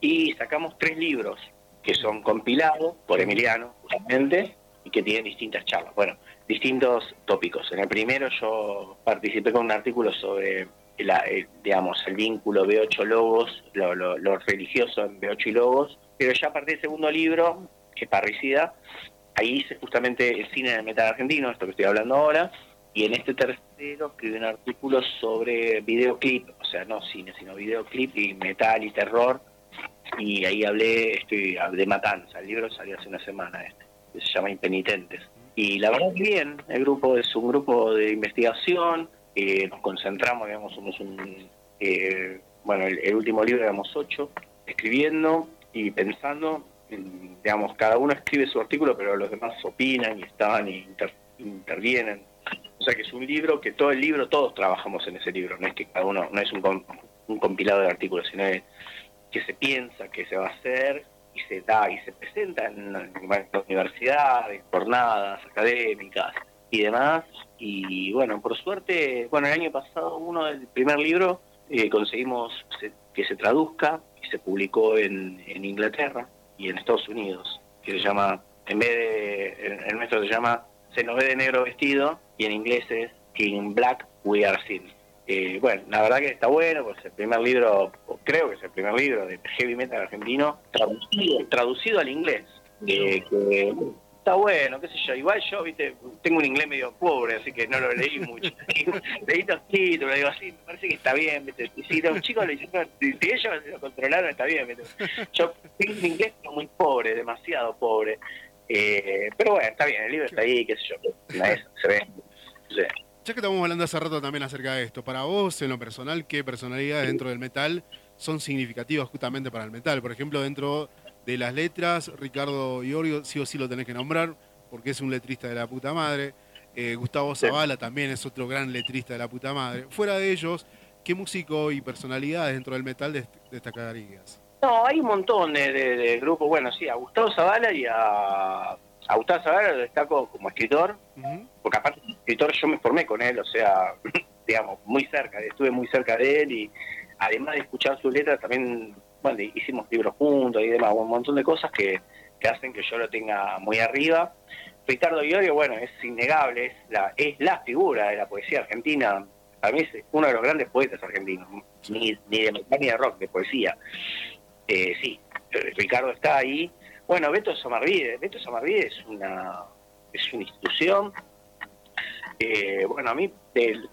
y sacamos tres libros que son compilados por Emiliano, justamente, y que tienen distintas charlas. Bueno, distintos tópicos. En el primero yo participé con un artículo sobre eh, digamos, el vínculo B8 Logos, lo, religioso en B8 y Logos, pero ya a partir del segundo libro, que es Parricida, ahí hice justamente el cine del metal argentino, esto que estoy hablando ahora, y en este tercero escribí un artículo sobre videoclip, o sea, no cine, sino videoclip y metal y terror, y ahí hablé estoy, de Matanza, el libro salió hace una semana este, que se llama Impenitentes. Y la verdad que bien, el grupo es un grupo de investigación, eh, nos concentramos, digamos, somos un, eh, bueno, el, último libro éramos ocho, escribiendo y pensando, digamos, cada uno escribe su artículo, pero los demás opinan y están y intervienen. O sea que es un libro que todo el libro, todos trabajamos en ese libro, no es que cada uno, no es un, un compilado de artículos, sino que se piensa que se va a hacer y se da y se presenta en, las universidades, jornadas académicas y demás. Y bueno, por suerte, bueno, el año pasado uno del primer libro eh, conseguimos que se traduzca y se publicó en, en, Inglaterra y en Estados Unidos, que se llama, en vez de, el nuestro se llama Se nos ve de negro vestido y en inglés es In Black We Are Seen. Eh, bueno, la verdad que está bueno, pues el primer libro, creo que es el primer libro de heavy metal argentino, traducido, traducido al inglés. que está bueno, qué sé yo. Igual yo, viste, tengo un inglés medio pobre, así que no lo leí mucho. leí los títulos, digo así, me parece que está bien, viste. Y si los chicos le dicen, si ellos lo controlaron, está bien, viste. Yo tengo un inglés muy pobre, demasiado pobre. Eh, pero bueno, está bien, el libro está ahí, qué sé yo. se ve. Ya que estamos hablando hace rato también acerca de esto, para vos, en lo personal, ¿qué personalidades dentro del metal son significativas justamente para el metal? Por ejemplo, dentro de las letras, Ricardo Iorio sí o sí lo tenés que nombrar, porque es un letrista de la puta madre. Eh, Gustavo Zavala también es otro gran letrista de la puta madre. Fuera de ellos, ¿qué músico y personalidades dentro del metal destacarías? No, hay un montón de, grupos. Bueno, sí, a Gustavo Zavala y a a Gustavo Zavala lo destaco como escritor, porque aparte escritor yo me formé con él, o sea, digamos, muy cerca, estuve muy cerca de él y además de escuchar sus letras también, bueno, hicimos libros juntos y demás, un montón de cosas que, hacen que yo lo tenga muy arriba. Ricardo Iorio, bueno, es innegable, es la, es la figura de la poesía argentina, a mí es uno de los grandes poetas argentinos, ni, ni de metal ni de rock, de poesía. Eh, sí, Ricardo está ahí bueno, Beto Samarvide, Beto Samarvide es una, es una institución. Eh, bueno, a mí,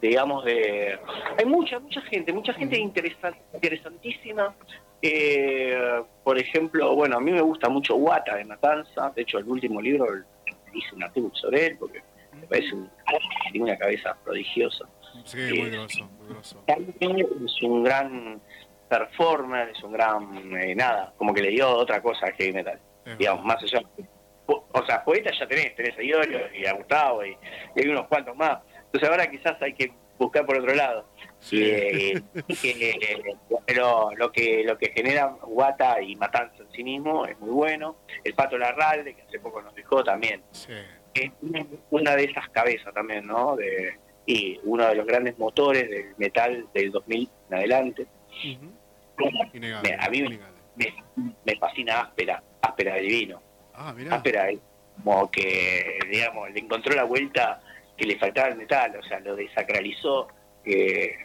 digamos, de, hay mucha, mucha gente, mucha gente interesantísima. Eh, por ejemplo, bueno, a mí me gusta mucho Guata de Matanza. De hecho, el último libro hice una artículo sobre él porque me parece un, tiene una cabeza prodigiosa. Sí, muy eh, grosso, muy grosso. Es un gran performer, es un gran, nada, como que le dio otra cosa al heavy metal digamos, más allá. O sea, poetas ya tenés, tenés a Iorio y a Gustavo y, hay unos cuantos más. Entonces ahora quizás hay que buscar por otro lado. Eh, pero lo que lo que genera Guata y Matanza en sí mismo es muy bueno. El Pato Larralde, que hace poco nos dejó también, es una de esas cabezas también, ¿no? De, y uno de los grandes motores del metal del 2000 en adelante. a mí me, me, fascina Áspera áspera de divino. Ah, Áspera como que, digamos, le encontró la vuelta que le faltaba el metal, o sea, lo desacralizó, que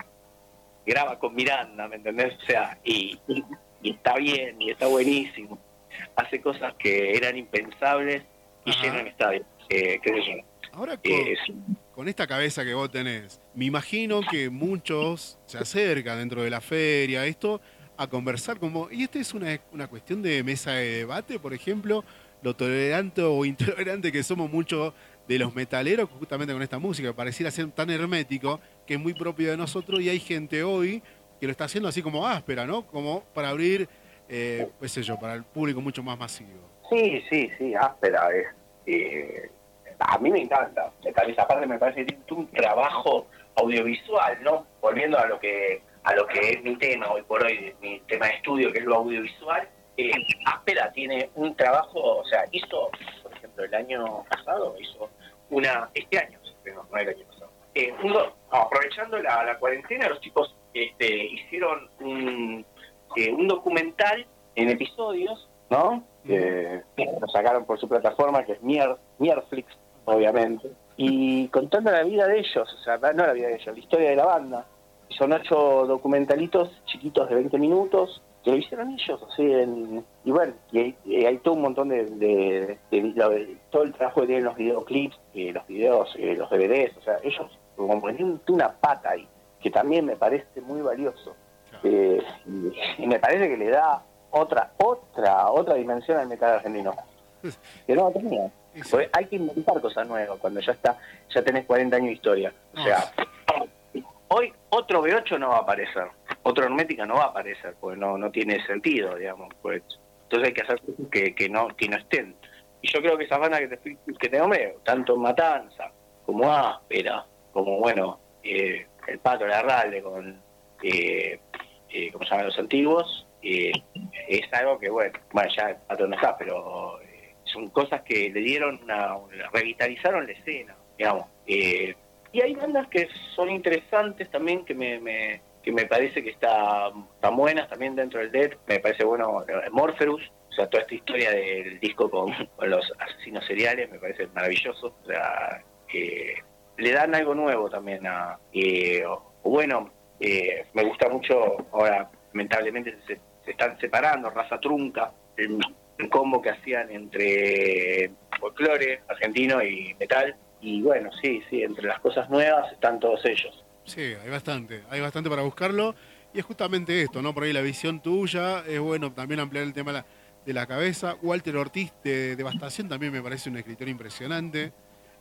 graba con Miranda, ¿me entendés? O sea, y, está bien, y está buenísimo. Hace cosas que eran impensables y llenan estadios, eh, Ahora con, esta cabeza que vos tenés, me imagino que muchos se acercan dentro de la feria, esto, a conversar como, y esta es una, una cuestión de mesa de debate, por ejemplo, lo tolerante o intolerante que somos muchos de los metaleros justamente con esta música, pareciera ser tan hermético, que es muy propio de nosotros, y hay gente hoy que lo está haciendo así como áspera, ¿no? Como para abrir, eh, qué sé yo, para el público mucho más masivo. Sí, sí, sí, áspera es. Eh, a mí me encanta. Esa parte me parece un trabajo audiovisual, ¿no? Volviendo a lo que a lo que es mi tema hoy por hoy, mi tema de estudio, que es lo audiovisual, eh, Áspera tiene un trabajo, o sea, hizo, por ejemplo, el año pasado, hizo una, este año, no el año pasado, eh, aprovechando la, cuarentena, los chicos este, hicieron un, eh, un documental en episodios, ¿no? lo sacaron por su plataforma, que es Mier, Mierflix, obviamente, y contando la vida de ellos, o sea, no la vida de ellos, la historia de la banda, son ocho documentalitos chiquitos de 20 minutos que lo hicieron ellos, así y bueno, y hay, todo un montón de, todo el trabajo que tienen los videoclips, eh, los videos, eh, los DVDs, o sea, ellos como ponen una pata ahí, que también me parece muy valioso. Eh, y, me parece que le da otra, otra, otra dimensión al metal argentino. Que no tenía. hay que inventar cosas nuevas cuando ya está, ya tenés 40 años de historia. O sea, hoy otro B8 no va a aparecer, otro Hermética no va a aparecer, pues no, no tiene sentido, digamos. Pues. Entonces hay que hacer cosas que, que, no, que no estén. Y yo creo que esas bandas que te, que te nombré, tanto Matanza, como Áspera, como, bueno, eh, El Pato Larralde con, eh, eh, ¿cómo se llaman los antiguos? Eh, es algo que, bueno, bueno, ya el Pato no está, pero eh, son cosas que le dieron una- revitalizaron la escena, digamos. Eh, y hay bandas que son interesantes también que me, me- que me parece que está, buenas también dentro del Dead. Me parece bueno eh, Morpherus, o sea, toda esta historia del disco con, los asesinos seriales me parece maravilloso. O sea, eh, le dan algo nuevo también a... eh, bueno, eh, me gusta mucho, ahora lamentablemente se, se están separando, Raza Trunca, el, el combo que hacían entre folclore argentino y metal. Y bueno, sí, sí, entre las cosas nuevas están todos ellos. Sí, hay bastante, hay bastante para buscarlo. Y es justamente esto, ¿no? Por ahí la visión tuya, es bueno también ampliar el tema de la, cabeza. Walter Ortiz de Devastación también me parece un escritor impresionante.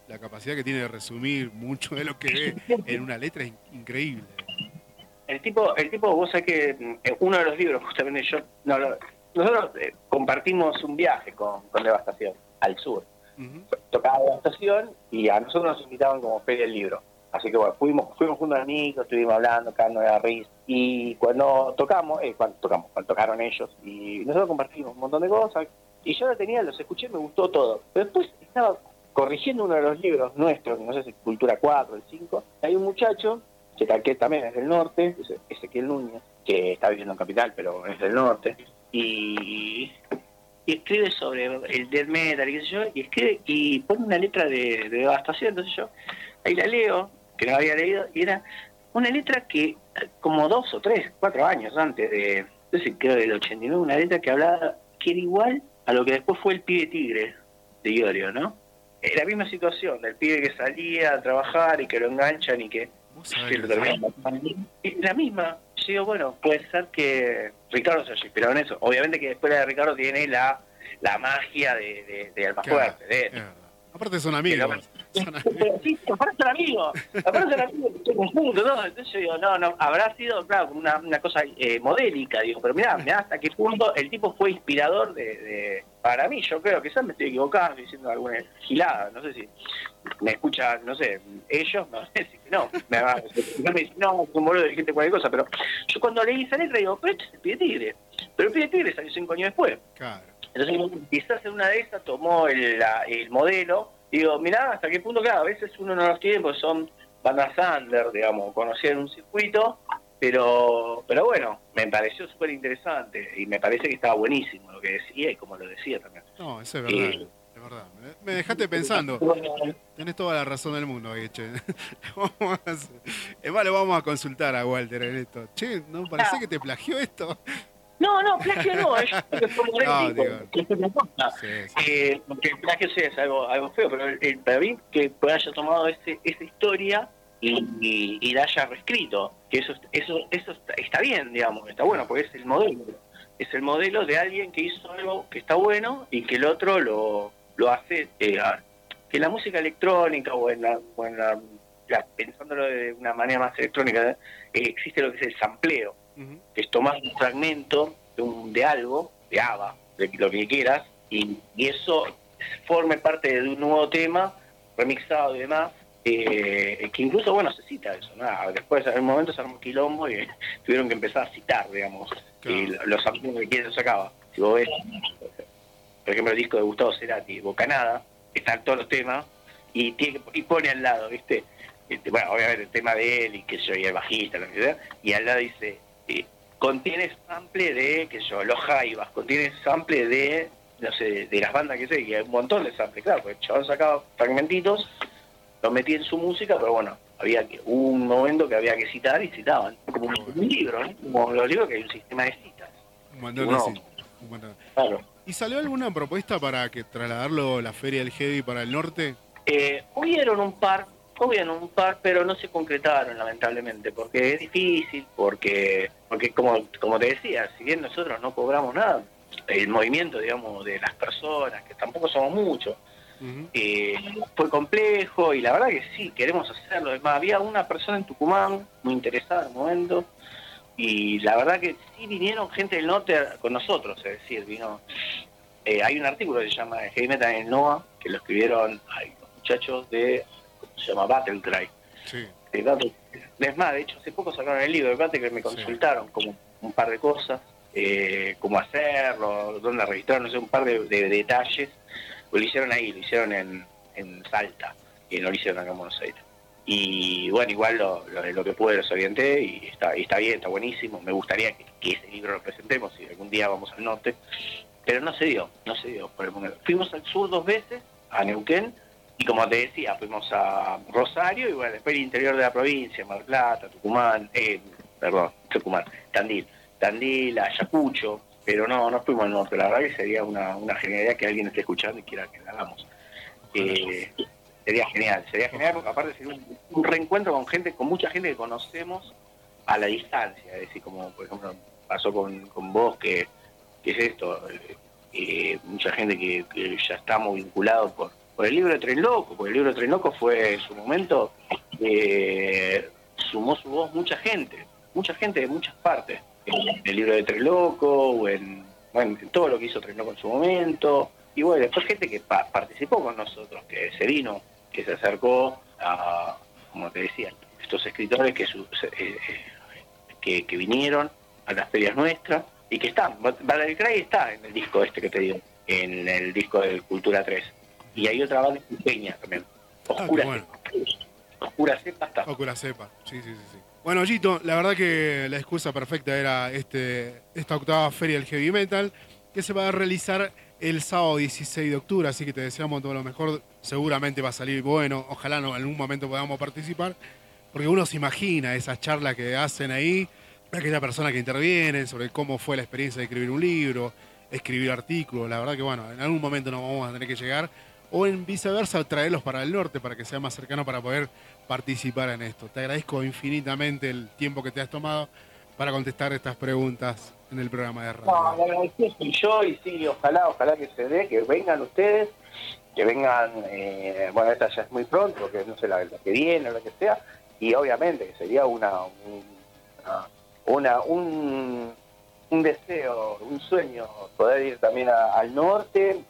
La capacidad que tiene de resumir mucho de lo que ve en una letra es in- increíble. El tipo, el tipo, vos sabés que en uno de los libros, justamente yo, no, nosotros eh, compartimos un viaje con, con Devastación al sur. Tocaba Devastación y a nosotros nos invitaban como feria del libro. Así que bueno, fuimos, fuimos juntos amigos, estuvimos hablando, cagando de la risa. Y cuando tocamos, eh, cuando tocamos, cuando tocaron ellos, y nosotros compartimos un montón de cosas. Y yo lo tenía, los escuché, me gustó todo. Pero después estaba corrigiendo uno de los libros nuestros, no sé si Cultura 4, el 5. Hay un muchacho, que, también es del norte, Ezequiel Núñez, que está viviendo en Capital, pero es del norte. Y y escribe sobre el death metal y qué sé yo, y escribe y pone una letra de, de devastación, entonces yo ahí la leo, que no había leído, y era una letra que como dos o tres, cuatro años antes de, sé, creo del 89, una letra que hablaba, que era igual a lo que después fue el pibe tigre de Iorio, ¿no? Era la misma situación, del pibe que salía a trabajar y que lo enganchan y que lo terminan la misma. Yo digo, bueno, puede ser que Ricardo se haya inspirado en eso. Obviamente que después la de Ricardo tiene la, la magia de, de, de Alma Claro, Fuerte. de- es verdad. Aparte son amigos. Son amigos. pero sí, aparte son amigos, aparte son amigos ¿no? Entonces yo digo, no, no, habrá sido, claro, una, una cosa eh, modélica, digo, pero mirá, mirá hasta qué punto el tipo fue inspirador de- para mí, yo creo, quizás me estoy equivocando, diciendo alguna gilada, no sé si me escuchan, no sé, ellos, no sé si no, me, va- no me dicen, no, un boludo dijiste cualquier cosa, pero yo cuando leí esa letra digo, pero este es el Pide Tigre, pero el Pide Tigre salió cinco años después. Claro. Entonces, quizás en una de esas tomó el, la- el modelo. Digo, mirá, hasta qué punto, claro, a veces uno no los tiene porque son bandas under, digamos, conocidas en un circuito, pero pero bueno, me pareció súper interesante y me parece que estaba buenísimo lo que decía y como lo decía también. No, eso es verdad. Eh. Es verdad. Me- dejaste pensando. Tenés toda la razón del mundo, ahí, che. Vamos a hacer- Es más, le vamos a consultar a Walter en esto. Che, ¿no parece que te plagió esto? No, no, plagio no, es que fue No, que es cosa. Sí, sí. Eh, porque el plagio sí es algo, algo feo, pero el, el- para mí que haya tomado ese, esa historia y, y- y la haya reescrito, que eso eso eso está, bien, digamos, está bueno, porque es el modelo. Es el modelo de alguien que hizo algo que está bueno y que el otro lo, lo hace, eh, que la música electrónica o en la, o en la- la- pensándolo de una manera más electrónica, eh, existe lo que es el sampleo Ujú. que es tomar un fragmento de, un, de algo, de ABBA, de lo que quieras, y, y eso forme parte de un nuevo tema, remixado y demás, eh, que incluso, bueno, se cita eso, ¿no? Después, en un momento se armó quilombo y tuvieron que empezar a citar, digamos, Claro. y los samples que quién los sacaba. Si vos ves, por ejemplo, el disco de Gustavo Cerati, Bocanada, están todos los temas, y, tiene, y pone al lado, ¿viste? Este, bueno, obviamente el tema de él y que yo, y el bajista, lo que sea, y al lado dice, eh, contiene sample de, que yo, los jaivas, contiene sample de, no sé, de, de las bandas que sé, y hay un montón de samples, claro, porque el chabón sacaba fragmentitos, los metía en su música, pero bueno, había que, hubo un momento que había que citar y citaban, como un, un libro, ¿no? Como los libros que hay un sistema de citas, Un montón de montón. claro. ¿Y salió alguna propuesta para que trasladarlo la feria del Heavy para el norte? Eh, hubieron un par, hubieron un par, pero no se concretaron lamentablemente, porque es difícil, porque, porque como, como te decía, si bien nosotros no cobramos nada, el movimiento, digamos, de las personas, que tampoco somos muchos, Eh, fue complejo y la verdad que sí, queremos hacerlo. Es más, había una persona en Tucumán muy interesada en el momento y la verdad que sí vinieron gente del norte con nosotros, es decir, vino... Eh, hay un artículo que se llama Heavy Metal en NOAA, que lo escribieron ay, los muchachos de, se llama Battle Cry. Sí. Es más, de hecho, hace poco sacaron el libro, de que me consultaron como un par de cosas, eh, cómo hacerlo, dónde registrar, no sé, un par de, detalles. Pues lo hicieron ahí, lo hicieron en, en Salta, y no lo hicieron acá en Buenos Aires. Y bueno, igual lo, lo, que pude los orienté y está, y está bien, está buenísimo. Me gustaría que, ese libro lo presentemos y algún día vamos al norte. Pero no se dio, no se dio por el momento. Fuimos al sur dos veces, a Neuquén, y como te decía, fuimos a Rosario y bueno, después el interior de la provincia, Mar Plata, Tucumán, eh, perdón, Tucumán, Tandil, Tandil, Ayacucho, pero no, no fuimos al norte. La verdad que sería una, una genialidad que alguien esté escuchando y quiera que la hagamos. Eh, sería genial, sería genial porque aparte sería un, reencuentro con gente, con mucha gente que conocemos a la distancia, es decir, como por ejemplo pasó con, con vos, que, es esto, eh, mucha gente que, ya estamos vinculados por, por el libro de Tren Loco, porque el libro de Tren Loco fue en su momento, eh, sumó su voz mucha gente, mucha gente de muchas partes, en el libro de Tren Loco, o en, bueno, en todo lo que hizo Tren Loco en su momento, y bueno, después gente que participó con nosotros, que se vino que se acercó a, como te decía, estos escritores que, eh, eh, que, vinieron a las ferias nuestras y que están. Valerie Cray está en el disco este que te digo, en el disco de Cultura 3. Y hay otra banda pequeña también, Oscura ah, Oscura Cepa está. Oscura Cepa, sí, sí, sí. Bueno, Gito, la verdad que la excusa perfecta era este, esta octava feria del heavy metal que se va a realizar el sábado 16 de octubre, así que te deseamos todo lo mejor. Seguramente va a salir bueno, ojalá en algún momento podamos participar, porque uno se imagina esa charla que hacen ahí, aquella persona que interviene sobre cómo fue la experiencia de escribir un libro, escribir artículos. La verdad que bueno, en algún momento nos vamos a tener que llegar, o en viceversa, traerlos para el norte para que sea más cercano para poder participar en esto. Te agradezco infinitamente el tiempo que te has tomado para contestar estas preguntas en el programa de radio. No, agradecido yo y sí, ojalá, ojalá que se dé, que vengan ustedes, que vengan, eh, bueno, esta ya es muy pronto, que no sé la, que viene o lo que sea, y obviamente que sería una, una, un, un deseo, un sueño poder ir también al norte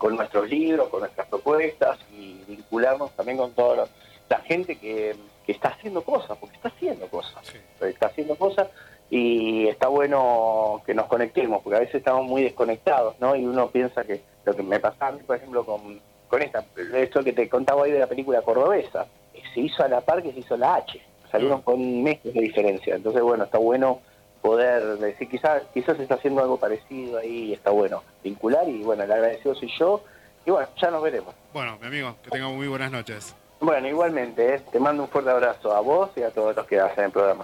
con nuestros libros, con nuestras propuestas y vincularnos también con toda la gente que, que está haciendo cosas, porque está haciendo cosas, está haciendo cosas y está bueno que nos conectemos, porque a veces estamos muy desconectados, ¿no? Y uno piensa que lo que me pasaba a mí, por ejemplo, con, con esta, esto que te contaba ahí de la película cordobesa, se hizo a la par que se hizo la H, salieron mm. con meses de diferencia, entonces bueno, está bueno poder decir, quizás quizás se está haciendo algo parecido ahí, y está bueno vincular y bueno, el agradecido soy yo, y bueno, ya nos veremos. Bueno, mi amigo, que tenga muy buenas noches. Bueno, igualmente, ¿eh? te mando un fuerte abrazo a vos y a todos los que hacen el programa.